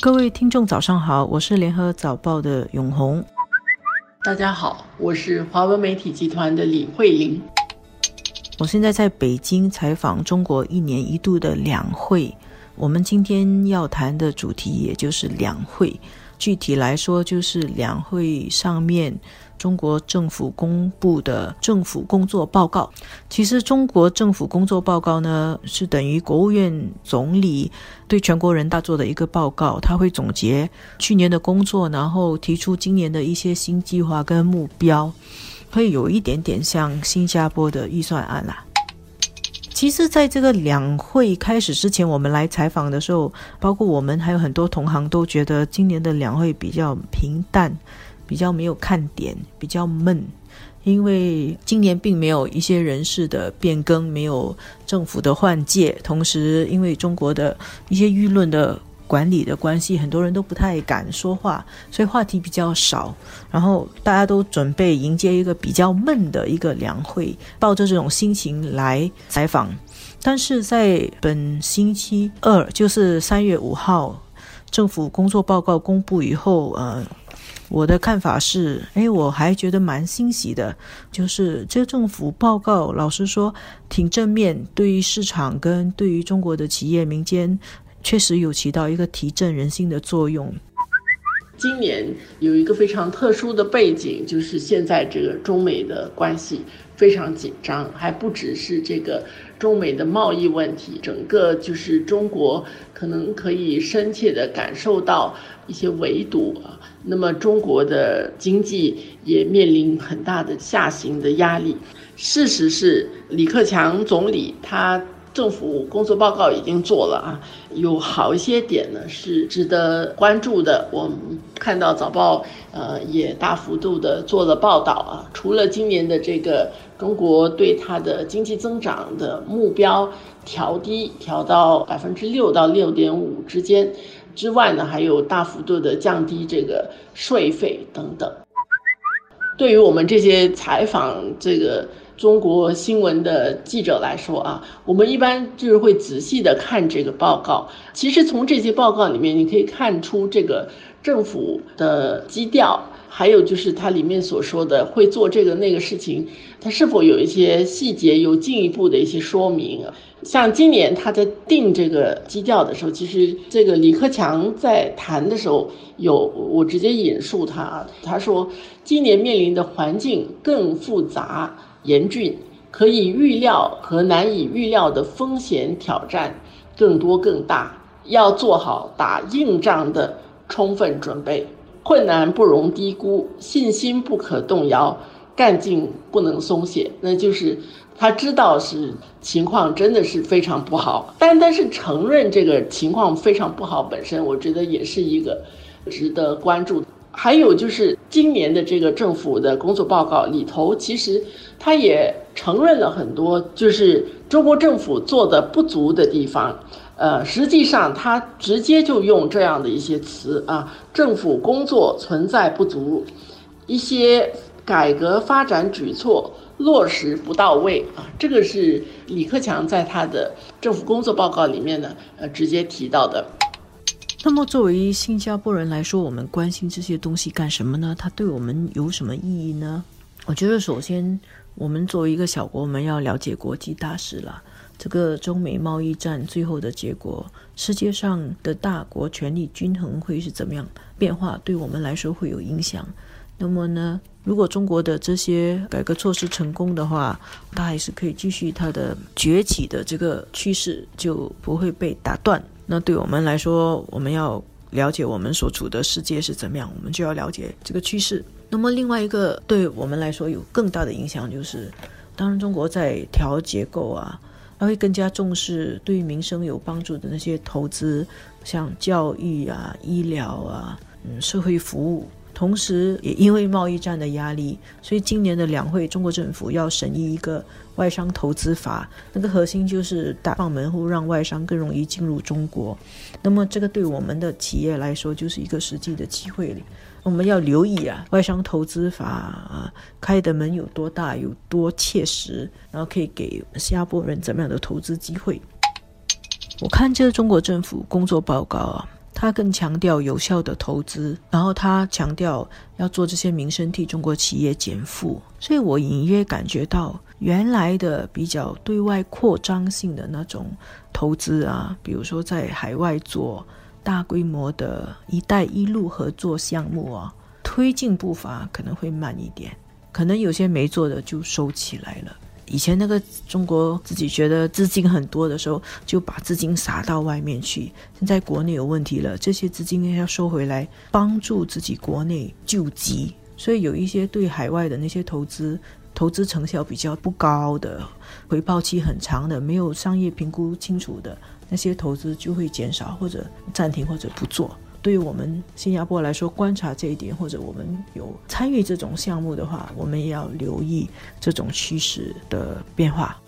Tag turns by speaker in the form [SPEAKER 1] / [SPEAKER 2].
[SPEAKER 1] 各位听众，早上好，我是联合早报的永红。
[SPEAKER 2] 大家好，我是华文媒体集团的李慧玲。
[SPEAKER 1] 我现在在北京采访中国一年一度的两会。我们今天要谈的主题也就是两会，具体来说就是两会上面中国政府公布的政府工作报告。其实中国政府工作报告呢，是等于国务院总理对全国人大做的一个报告，他会总结去年的工作，然后提出今年的一些新计划跟目标，会有一点点像新加坡的预算案啦。其实，在这个两会开始之前，我们来采访的时候，包括我们还有很多同行都觉得今年的两会比较平淡，比较没有看点，比较闷，因为今年并没有一些人事的变更，没有政府的换届，同时因为中国的一些舆论的。管理的关系，很多人都不太敢说话，所以话题比较少。然后大家都准备迎接一个比较闷的一个两会，抱着这种心情来采访。但是在本星期二，就是三月五号，政府工作报告公布以后，呃，我的看法是，哎，我还觉得蛮欣喜的，就是这政府报告，老实说挺正面，对于市场跟对于中国的企业民间。确实有起到一个提振人心的作用。
[SPEAKER 2] 今年有一个非常特殊的背景，就是现在这个中美的关系非常紧张，还不只是这个中美的贸易问题，整个就是中国可能可以深切的感受到一些围堵啊。那么中国的经济也面临很大的下行的压力。事实是，李克强总理他。政府工作报告已经做了啊，有好一些点呢是值得关注的。我们看到早报呃也大幅度的做了报道啊，除了今年的这个中国对它的经济增长的目标调低调到百分之六到六点五之间之外呢，还有大幅度的降低这个税费等等。对于我们这些采访这个。中国新闻的记者来说啊，我们一般就是会仔细的看这个报告。其实从这些报告里面，你可以看出这个政府的基调，还有就是它里面所说的会做这个那个事情，它是否有一些细节有进一步的一些说明。像今年他在定这个基调的时候，其实这个李克强在谈的时候有，我直接引述他，他说今年面临的环境更复杂。严峻，可以预料和难以预料的风险挑战更多更大，要做好打硬仗的充分准备。困难不容低估，信心不可动摇，干劲不能松懈。那就是他知道是情况真的是非常不好，但但是承认这个情况非常不好本身，我觉得也是一个值得关注。还有就是今年的这个政府的工作报告里头，其实他也承认了很多，就是中国政府做的不足的地方。呃，实际上他直接就用这样的一些词啊，政府工作存在不足，一些改革发展举措落实不到位啊。这个是李克强在他的政府工作报告里面呢，呃，直接提到的。
[SPEAKER 1] 那么，作为新加坡人来说，我们关心这些东西干什么呢？它对我们有什么意义呢？我觉得，首先，我们作为一个小国，我们要了解国际大事了。这个中美贸易战最后的结果，世界上的大国权力均衡会是怎么样变化？对我们来说会有影响。那么呢，如果中国的这些改革措施成功的话，它还是可以继续它的崛起的这个趋势，就不会被打断。那对我们来说，我们要了解我们所处的世界是怎么样，我们就要了解这个趋势。那么另外一个对我们来说有更大的影响，就是当然中国在调结构啊，它会更加重视对民生有帮助的那些投资，像教育啊、医疗啊、嗯、社会服务。同时，也因为贸易战的压力，所以今年的两会，中国政府要审议一个外商投资法，那个核心就是打放门户，让外商更容易进入中国。那么，这个对我们的企业来说，就是一个实际的机会我们要留意啊，外商投资法啊，开的门有多大，有多切实，然后可以给新加坡人怎么样的投资机会？我看这个中国政府工作报告啊。他更强调有效的投资，然后他强调要做这些民生替中国企业减负，所以我隐约感觉到原来的比较对外扩张性的那种投资啊，比如说在海外做大规模的一带一路合作项目啊，推进步伐可能会慢一点，可能有些没做的就收起来了。以前那个中国自己觉得资金很多的时候，就把资金撒到外面去。现在国内有问题了，这些资金要收回来，帮助自己国内救急。所以有一些对海外的那些投资，投资成效比较不高的，回报期很长的，没有商业评估清楚的那些投资就会减少或者暂停或者不做。对于我们新加坡来说，观察这一点，或者我们有参与这种项目的话，我们也要留意这种趋势的变化。